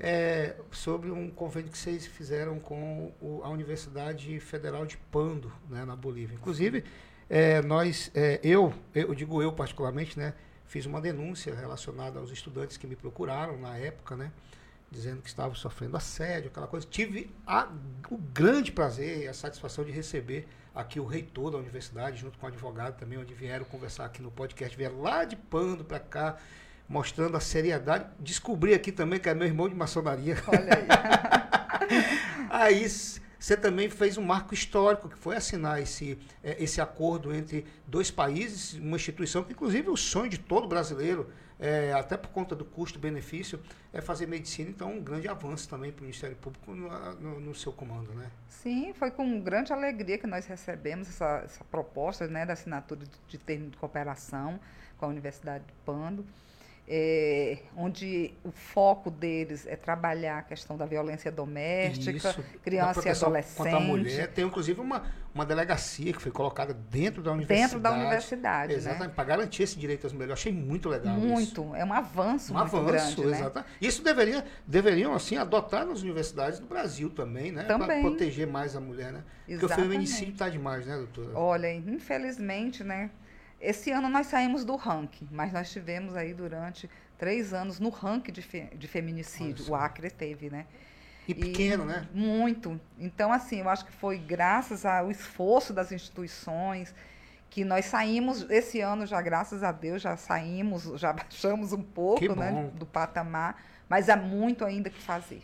é, sobre um convênio que vocês fizeram com o- a Universidade Federal de Pando, né, na Bolívia. Inclusive, é, nós, é, eu, eu digo eu particularmente, né, fiz uma denúncia relacionada aos estudantes que me procuraram na época, né, dizendo que estavam sofrendo assédio, aquela coisa. Tive a- o grande prazer e a satisfação de receber aqui o reitor da universidade, junto com o advogado também, onde vieram conversar aqui no podcast, vieram lá de Pando para cá, mostrando a seriedade. Descobri aqui também que é meu irmão de maçonaria. Olha aí. *laughs* Aí você também fez um marco histórico, que foi assinar esse, eh, esse acordo entre dois países, uma instituição que, inclusive, é o sonho de todo brasileiro, eh, até por conta do custo-benefício, é fazer medicina. Então, um grande avanço também para o Ministério Público no, no- no seu comando, né? Sim, foi com grande alegria que nós recebemos essa, essa proposta né, da assinatura de, de termo de cooperação com a Universidade de Pando, eh, onde o foco deles é trabalhar a questão da violência doméstica, Isso, criança e adolescente. Contra a mulher. Tem, inclusive, uma, uma delegacia que foi colocada dentro da universidade. Dentro da universidade, né? Exatamente, para garantir esse direito às mulheres. Eu achei muito legal isso. Muito, é um avanço Um muito avanço, grande, né? exato. Isso deveria, deveriam, assim, adotar nas universidades do Brasil também, né? Para Também. proteger mais a mulher, né? Porque o Exatamente. feminicídio está demais, né, doutora? Olha, infelizmente, né? Esse ano nós saímos do ranking, mas nós tivemos aí durante três anos no ranking de, fe- de feminicídio. O Acre teve, né? E pequeno, né? Muito. Então, assim, eu acho que foi graças ao esforço das instituições que nós saímos, esse ano já, graças a Deus, já saímos, já *laughs* baixamos um pouco né, do patamar, mas há muito ainda que fazer.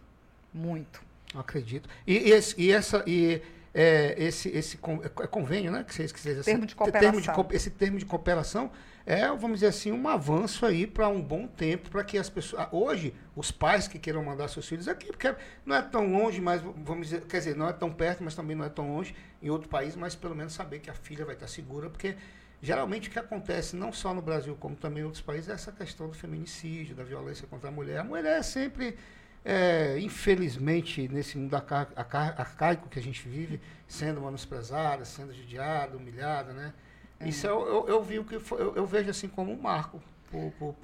Muito. Acredito. E, e, e essa. E, é, esse, esse é, é convênio, né? Que vocês, que vocês, assim, termo de cooperação. Termo de, esse termo de cooperação é, vamos dizer assim, um avanço aí para um bom tempo, para que as pessoas. Ah, hoje, os pais que queiram mandar seus filhos aqui, porque não é tão longe, mas vamos dizer, quer dizer, não é tão perto, mas também não é tão longe em outro país, mas pelo menos saber que a filha vai estar segura, porque geralmente o que acontece, não só no Brasil, como também em outros países, é essa questão do feminicídio, da violência contra a mulher. A mulher é sempre é, infelizmente, nesse mundo arcaico que a gente vive, sendo menosprezada, sendo judiada, humilhada, né? É. Isso eu, eu, eu, vi o que foi, eu, eu, vejo assim como um marco para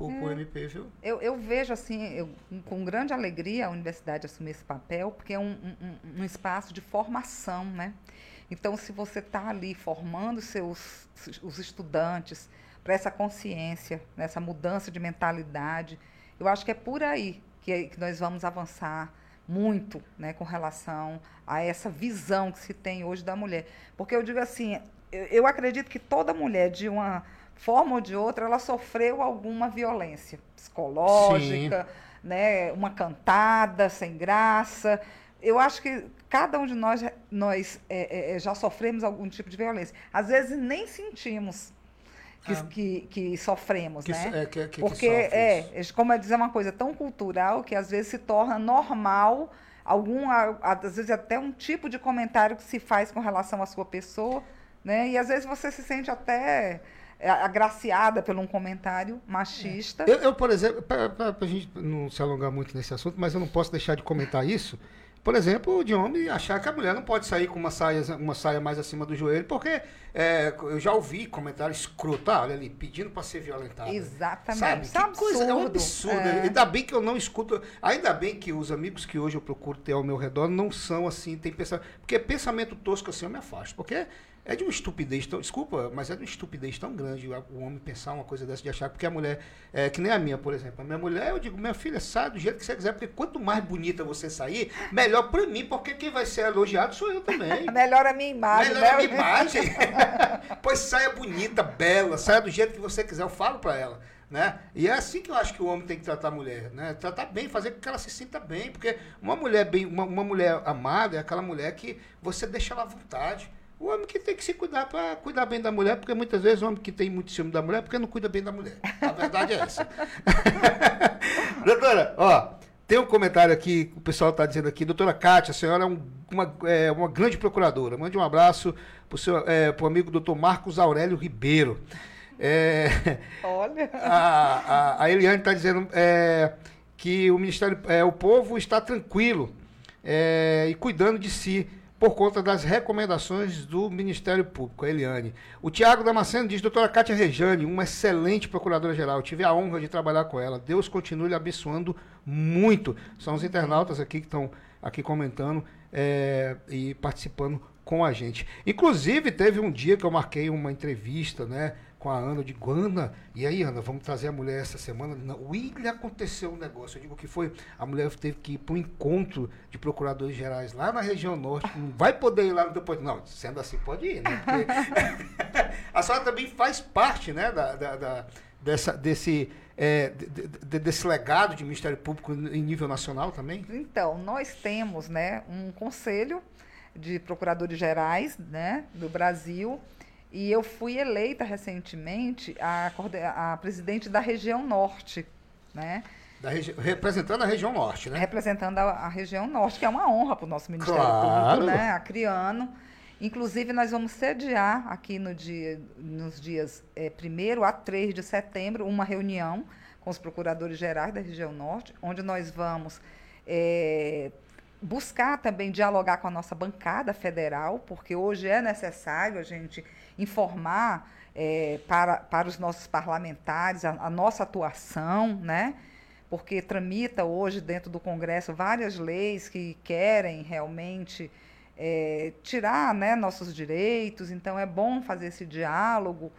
o. MP, viu? Eu, eu vejo assim, eu, com grande alegria a universidade assumir esse papel, porque é um, um, um espaço de formação, né? Então, se você está ali formando seus, os estudantes para essa consciência, nessa mudança de mentalidade, eu acho que é por aí que, que nós vamos avançar muito né, com relação a essa visão que se tem hoje da mulher. Porque eu digo assim, eu, eu acredito que toda mulher, de uma forma ou de outra, ela sofreu alguma violência psicológica, né, uma cantada sem graça. Eu acho que cada um de nós, nós é, é, já sofremos algum tipo de violência. Às vezes nem sentimos que, ah. que, que, sofremos, que, né? É, que, que, Porque é, como eu dizer, é uma coisa tão cultural que às vezes se torna normal algum, às vezes até um tipo de comentário que se faz com relação à sua pessoa, né? E às vezes você se sente até é, agraciada por um comentário machista. Eu, eu por exemplo, para a gente não se alongar muito nesse assunto, mas eu não posso deixar de comentar isso. Por exemplo, de homem achar que a mulher não pode sair com uma saia, uma saia mais acima do joelho, porque é, eu já ouvi comentário escroto, ah, olha ali, pedindo para ser violentada. Exatamente. Sabe? que coisa, é um absurdo. É. Ainda bem que eu não escuto, ainda bem que os amigos que hoje eu procuro ter ao meu redor não são assim, tem pensamento, porque pensamento tosco assim eu me afasto, porque é de uma estupidez tão. Desculpa, mas é de uma estupidez tão grande o homem pensar uma coisa dessa de achar. Porque a mulher. É, que nem a minha, por exemplo. A minha mulher, eu digo, minha filha, sai do jeito que você quiser, porque quanto mais bonita você sair, melhor para mim, porque quem vai ser elogiado sou eu também. *laughs* melhor a minha imagem. Melhor né? a minha imagem. *laughs* pois saia bonita, bela, saia do jeito que você quiser, eu falo para ela. Né? E é assim que eu acho que o homem tem que tratar a mulher, né? Tratar bem, fazer com que ela se sinta bem, porque uma mulher bem, uma, uma mulher amada é aquela mulher que você deixa ela à vontade. O homem que tem que se cuidar para cuidar bem da mulher, porque muitas vezes o homem que tem muito ciúme da mulher, porque não cuida bem da mulher. A verdade é essa. *laughs* doutora, ó, tem um comentário aqui, o pessoal está dizendo aqui, doutora Kátia, a senhora é, um, uma, é uma grande procuradora. Mande um abraço para o é, amigo doutor Marcos Aurélio Ribeiro. É, Olha. A, a, a Eliane está dizendo é, que o Ministério, é, o povo está tranquilo é, e cuidando de si por conta das recomendações do Ministério Público, a Eliane. O Tiago Damasceno diz, doutora Cátia Rejane, uma excelente procuradora-geral, tive a honra de trabalhar com ela, Deus continue lhe abençoando muito. São os internautas aqui que estão aqui comentando é, e participando com a gente. Inclusive, teve um dia que eu marquei uma entrevista, né, com a Ana, de Guana. E aí, Ana, vamos trazer a mulher essa semana? Não, William aconteceu um negócio. Eu digo que foi. A mulher teve que ir para um encontro de procuradores gerais lá na região norte. Não vai poder ir lá no depois. Não, sendo assim, pode ir, né? Porque *laughs* a senhora também faz parte, né, da, da, da dessa, desse. É, de, de, desse legado de Ministério Público em nível nacional também? Então, nós temos né, um conselho de procuradores gerais né, do Brasil e eu fui eleita recentemente a, a presidente da região norte, né? Regi representando a região norte, né? Representando a, a, região norte, que é uma honra para o nosso Ministério claro. Público, né? Acriano. Inclusive, nós vamos sediar aqui no dia, nos dias é, 1 a 3 de setembro uma reunião com os procuradores gerais da região norte, onde nós vamos é, buscar também dialogar com a nossa bancada federal, porque hoje é necessário a gente informar é, para, para os nossos parlamentares a, a, nossa atuação, né? porque tramita hoje dentro do Congresso várias leis que querem realmente é, tirar né, nossos direitos, então é bom fazer esse diálogo.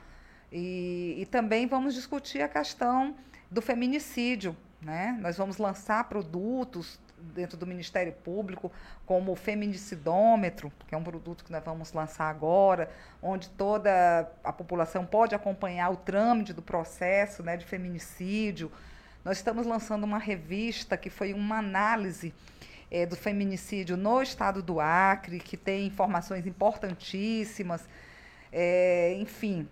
E, e também vamos discutir a questão do feminicídio. Né? Nós vamos lançar produtos dentro do Ministério Público, como o Feminicidômetro, que é um produto que nós vamos lançar agora, onde toda a população pode acompanhar o trâmite do processo né, de feminicídio. Nós estamos lançando uma revista que foi uma análise é, do feminicídio no estado do Acre, que tem informações importantíssimas. É, enfim,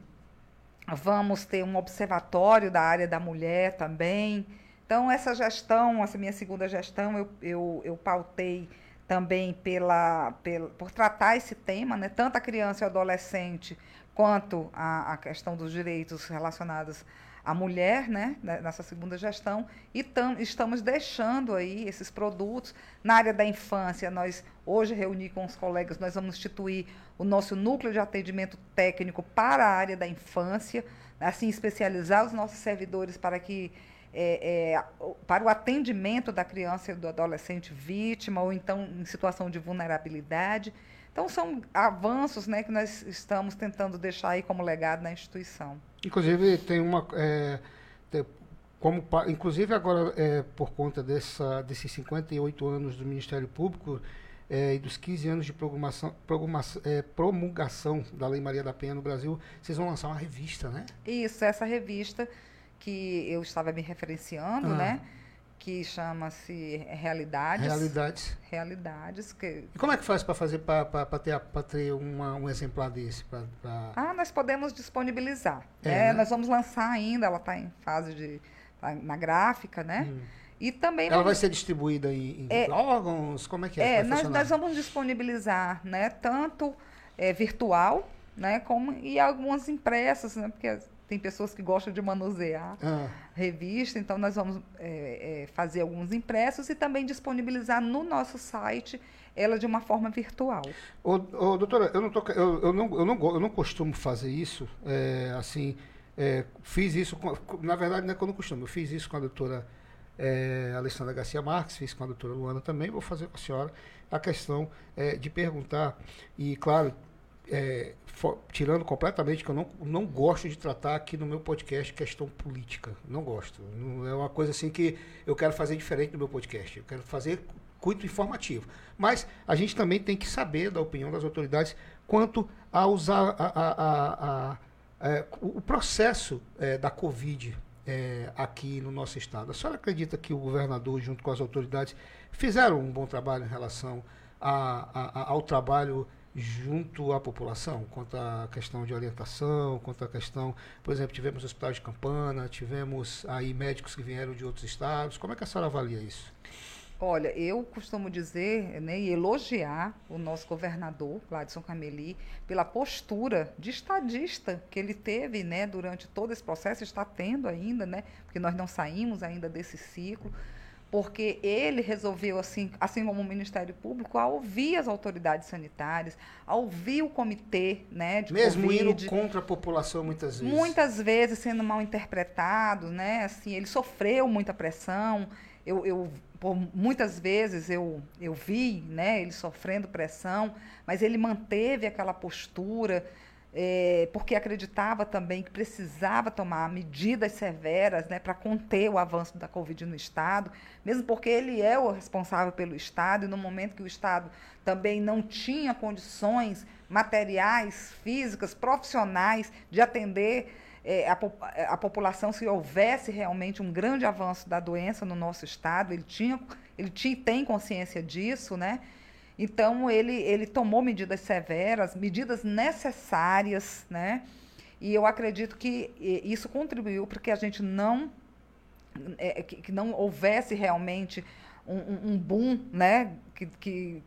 vamos ter um observatório da área da mulher também. Então, essa gestão, essa minha segunda gestão, eu, eu, eu pautei também pela, pela, por tratar esse tema, né? tanto a criança e o adolescente, quanto a, a questão dos direitos relacionados à mulher, né? nessa segunda gestão, e tam, estamos deixando aí esses produtos. Na área da infância, nós, hoje, reuni com os colegas, nós vamos instituir o nosso núcleo de atendimento técnico para a área da infância, assim, especializar os nossos servidores para que é, é, para o atendimento da criança e do adolescente vítima ou então em situação de vulnerabilidade. Então, são avanços né, que nós estamos tentando deixar aí como legado na instituição. Inclusive, tem uma. É, tem, como, inclusive, agora, é, por conta dessa, desses 58 anos do Ministério Público é, e dos 15 anos de programação, programação, é, promulgação da Lei Maria da Penha no Brasil, vocês vão lançar uma revista, né? Isso, essa revista que eu estava me referenciando, ah. né? Que chama-se Realidades. Realidades. Realidades. Que... E como é que faz para fazer, para ter, ter uma, um exemplar desse? Pra, pra... Ah, nós podemos disponibilizar. É, né? né? Nós vamos lançar ainda, ela está em fase de. Tá na gráfica, né? Hum. E também ela vamos... vai ser distribuída em, em é, órgãos? Como é que é? É, nós, nós, vamos disponibilizar, né? Tanto é, virtual, né? Como e algumas impressas, né? Porque tem pessoas que gostam de manusear ah. revista, então nós vamos é, é, fazer alguns impressos e também disponibilizar no nosso site ela de uma forma virtual. Ô, ô doutora, eu não, tô, eu, eu, não, eu, não, eu não costumo fazer isso, é, assim, é, fiz isso, com, na verdade não é que eu não costumo, eu fiz isso com a doutora é, Alessandra Garcia Marques, fiz com a doutora Luana também, vou fazer com a senhora a questão é, de perguntar, e claro, é, for, tirando completamente que eu não, não gosto de tratar aqui no meu podcast questão política. Não gosto. Não, é uma coisa assim que eu quero fazer diferente no meu podcast. Eu quero fazer cuito informativo. Mas a gente também tem que saber da opinião das autoridades quanto a usar a, a, a é, o processo é, da Covid é, aqui no nosso estado. A senhora acredita que o governador, junto com as autoridades, fizeram um bom trabalho em relação ao trabalho junto à população, quanto à questão de orientação, quanto à questão, por exemplo, tivemos hospital de Campana, tivemos aí médicos que vieram de outros estados. Como é que a senhora avalia isso? Olha, eu costumo dizer né, e elogiar o nosso governador, Gladson Cameli, pela postura de estadista que ele teve né, durante todo esse processo, está tendo ainda, né, porque nós não saímos ainda desse ciclo porque ele resolveu, assim, assim como o Ministério Público, a ouvir as autoridades sanitárias, a ouvir o comitê né, de Mesmo COVID, indo contra a população muitas vezes. Muitas vezes sendo mal interpretado, né? Assim, ele sofreu muita pressão. Eu, eu por muitas vezes eu, eu vi né, ele sofrendo pressão, mas ele manteve aquela postura é, porque acreditava também que precisava tomar medidas severas né, para conter o avanço da Covid no Estado, mesmo porque ele é o responsável pelo Estado, e no momento que o Estado também não tinha condições materiais, físicas, profissionais de atender é, a, a, população se houvesse realmente um grande avanço da doença no nosso Estado, ele tinha, ele tinha, tem consciência disso, né? Então, ele, ele tomou medidas severas, medidas necessárias, né? E eu acredito que isso contribuiu para que a gente não, é, que, que, não houvesse realmente um, um boom, né? Que, que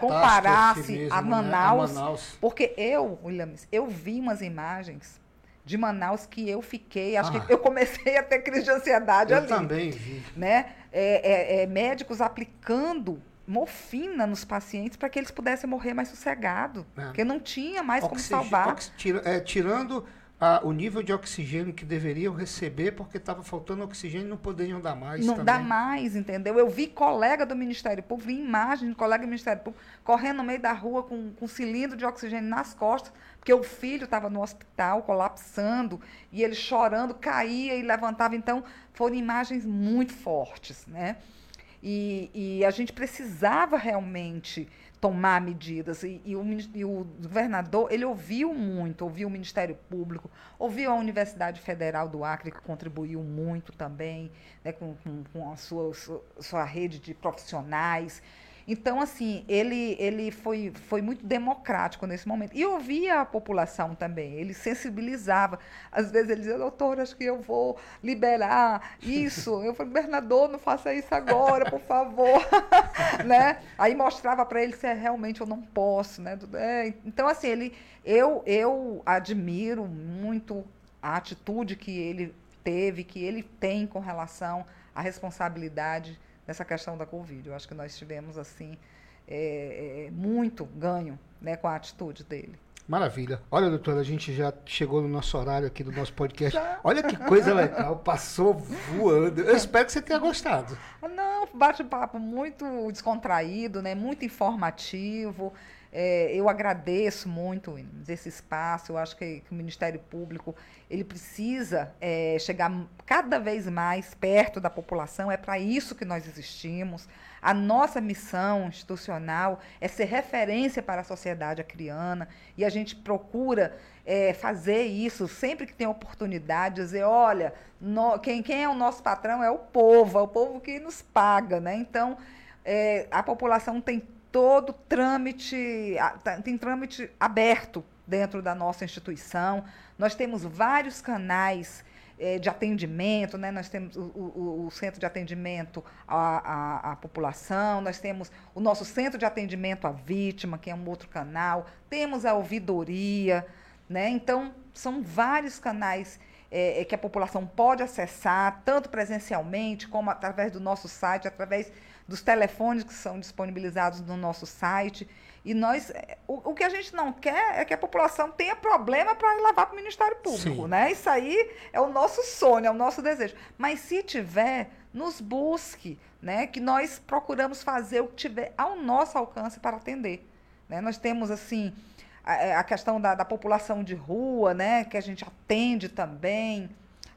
comparasse mesmo, a, Manaus, né? a Manaus. Porque eu, Williams, eu vi umas imagens de Manaus que eu fiquei, acho ah, que eu comecei a ter crise de ansiedade eu ali. Eu também vi. Né? É, é, é, médicos aplicando morfina nos pacientes para que eles pudessem morrer mais sossegado, é. porque não tinha mais como salvar. Tira, é, tirando a, o nível de oxigênio que deveriam receber, porque estava faltando oxigênio e não poderiam dar mais. Não também. dá mais, entendeu? Eu vi colega do Ministério Público, vi imagem de colega do Ministério Público correndo no meio da rua com, com um cilindro de oxigênio nas costas, porque o filho estava no hospital colapsando e ele chorando, caía e levantava. Então, foram imagens muito fortes, né? E, e a gente precisava realmente tomar medidas. E, e, o, e, o, governador, ele ouviu muito, ouviu o Ministério Público, ouviu a Universidade Federal do Acre, que contribuiu muito também, né, com, com, com a sua, sua, sua rede de profissionais. Então, assim, ele, ele foi, foi muito democrático nesse momento. E ouvia a população também, ele sensibilizava. Às vezes ele dizia, doutor, acho que eu vou liberar isso. Eu falei, governador, não faça isso agora, por favor. *laughs* né? Aí mostrava para ele se é, realmente eu não posso. Né? É, então, assim, ele, eu, eu admiro muito a atitude que ele teve, que ele tem com relação à responsabilidade nessa questão da Covid. Eu acho que nós tivemos, assim, é, é, muito ganho né, com a atitude dele. Maravilha. Olha, doutora, a gente já chegou no nosso horário aqui do nosso podcast. Já. Olha que coisa legal, passou voando. Eu espero que você tenha gostado. Não, bate-papo muito descontraído, né? muito informativo. É, eu agradeço muito esse espaço. Eu acho que, que o Ministério Público ele precisa é, chegar cada vez mais perto da população. É para isso que nós existimos. A nossa missão institucional é ser referência para a sociedade acriana e a gente procura é, fazer isso sempre que tem oportunidade, dizer, olha, no, quem, quem é o nosso patrão é o povo, é o povo que nos paga, né? Então, é, a população tem todo trâmite, tá, tem trâmite aberto dentro da nossa instituição. Nós temos vários canais é, de atendimento, né? nós temos o, o, o centro de atendimento à, à, à, população, nós temos o nosso centro de atendimento à vítima, que é um outro canal, temos a ouvidoria, né? então são vários canais é, que a população pode acessar, tanto presencialmente como através do nosso site, através dos telefones que são disponibilizados no nosso site. E nós, é, o, o que a gente não quer é que a população tenha problema para levar para o Ministério Público, Sim. né? Isso aí é o nosso sonho, é o nosso desejo. Mas se tiver, nos busque, né? Que nós procuramos fazer o que tiver ao nosso alcance para atender. Né? Nós temos assim a, a questão da, da população de rua, né? Que a gente atende também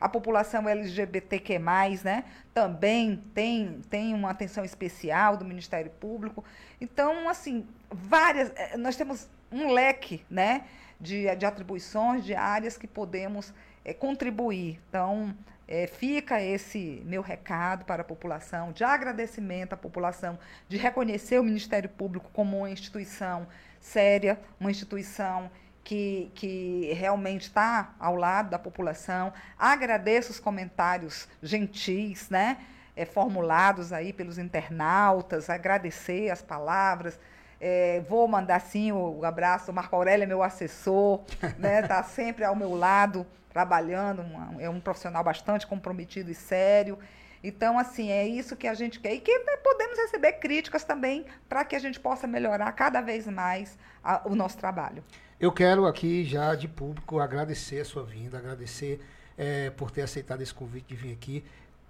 a população LGBTQ+, né, também tem, tem uma atenção especial do Ministério Público. Então, assim, várias, eh, nós temos um leque, né, de, de atribuições, de áreas que podemos é, contribuir. Então, é, fica esse meu recado para a população, de agradecimento à população, de reconhecer o Ministério Público como uma instituição séria, uma instituição que, que realmente está ao lado da população. Agradeço os comentários gentis, né? É, formulados aí pelos internautas, agradecer as palavras. É, vou mandar sim o, o, abraço. O Marco Aurélio é meu assessor, está *laughs* né? Tá sempre ao meu lado, trabalhando. Uma, é um profissional bastante comprometido e sério. Então, assim, é isso que a gente quer. E que né, podemos receber críticas também para que a gente possa melhorar cada vez mais a, o nosso trabalho. Eu quero aqui já de público agradecer a sua vinda, agradecer é, por ter aceitado esse convite de vir aqui.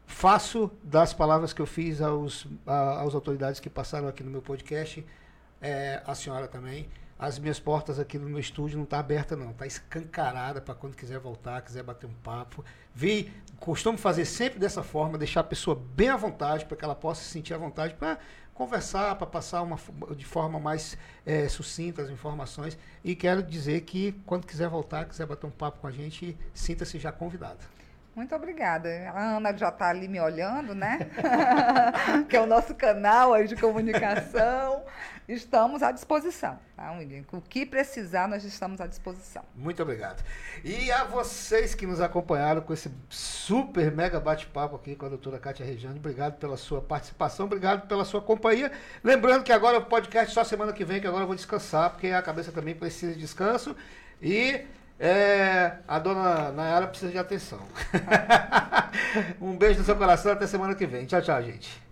Faço das palavras que eu fiz aos, a, às autoridades que passaram aqui no meu podcast, é, a senhora também. As minhas portas aqui no meu estúdio não tá aberta não, tá escancarada para quando quiser voltar, quiser bater um papo. Vi, costumo fazer sempre dessa forma, deixar a pessoa bem à vontade para que ela possa se sentir à vontade para conversar, para passar uma, de forma mais é, sucinta as informações. E quero dizer que quando quiser voltar, quiser bater um papo com a gente, sinta-se já convidada. Muito obrigada. A Ana já está ali me olhando, né? *laughs* que é o nosso canal aí de comunicação. Estamos à disposição, tá? O que precisar, nós estamos à disposição. Muito obrigado. E a vocês que nos acompanharam com esse super mega bate-papo aqui com a doutora Kátia Regiane, obrigado pela sua participação, obrigado pela sua companhia. Lembrando que agora o podcast só semana que vem, que agora eu vou descansar, porque a cabeça também precisa de descanso. E é, a dona Nayara precisa de atenção. *laughs* um beijo no seu coração, até semana que vem. Tchau, tchau, gente.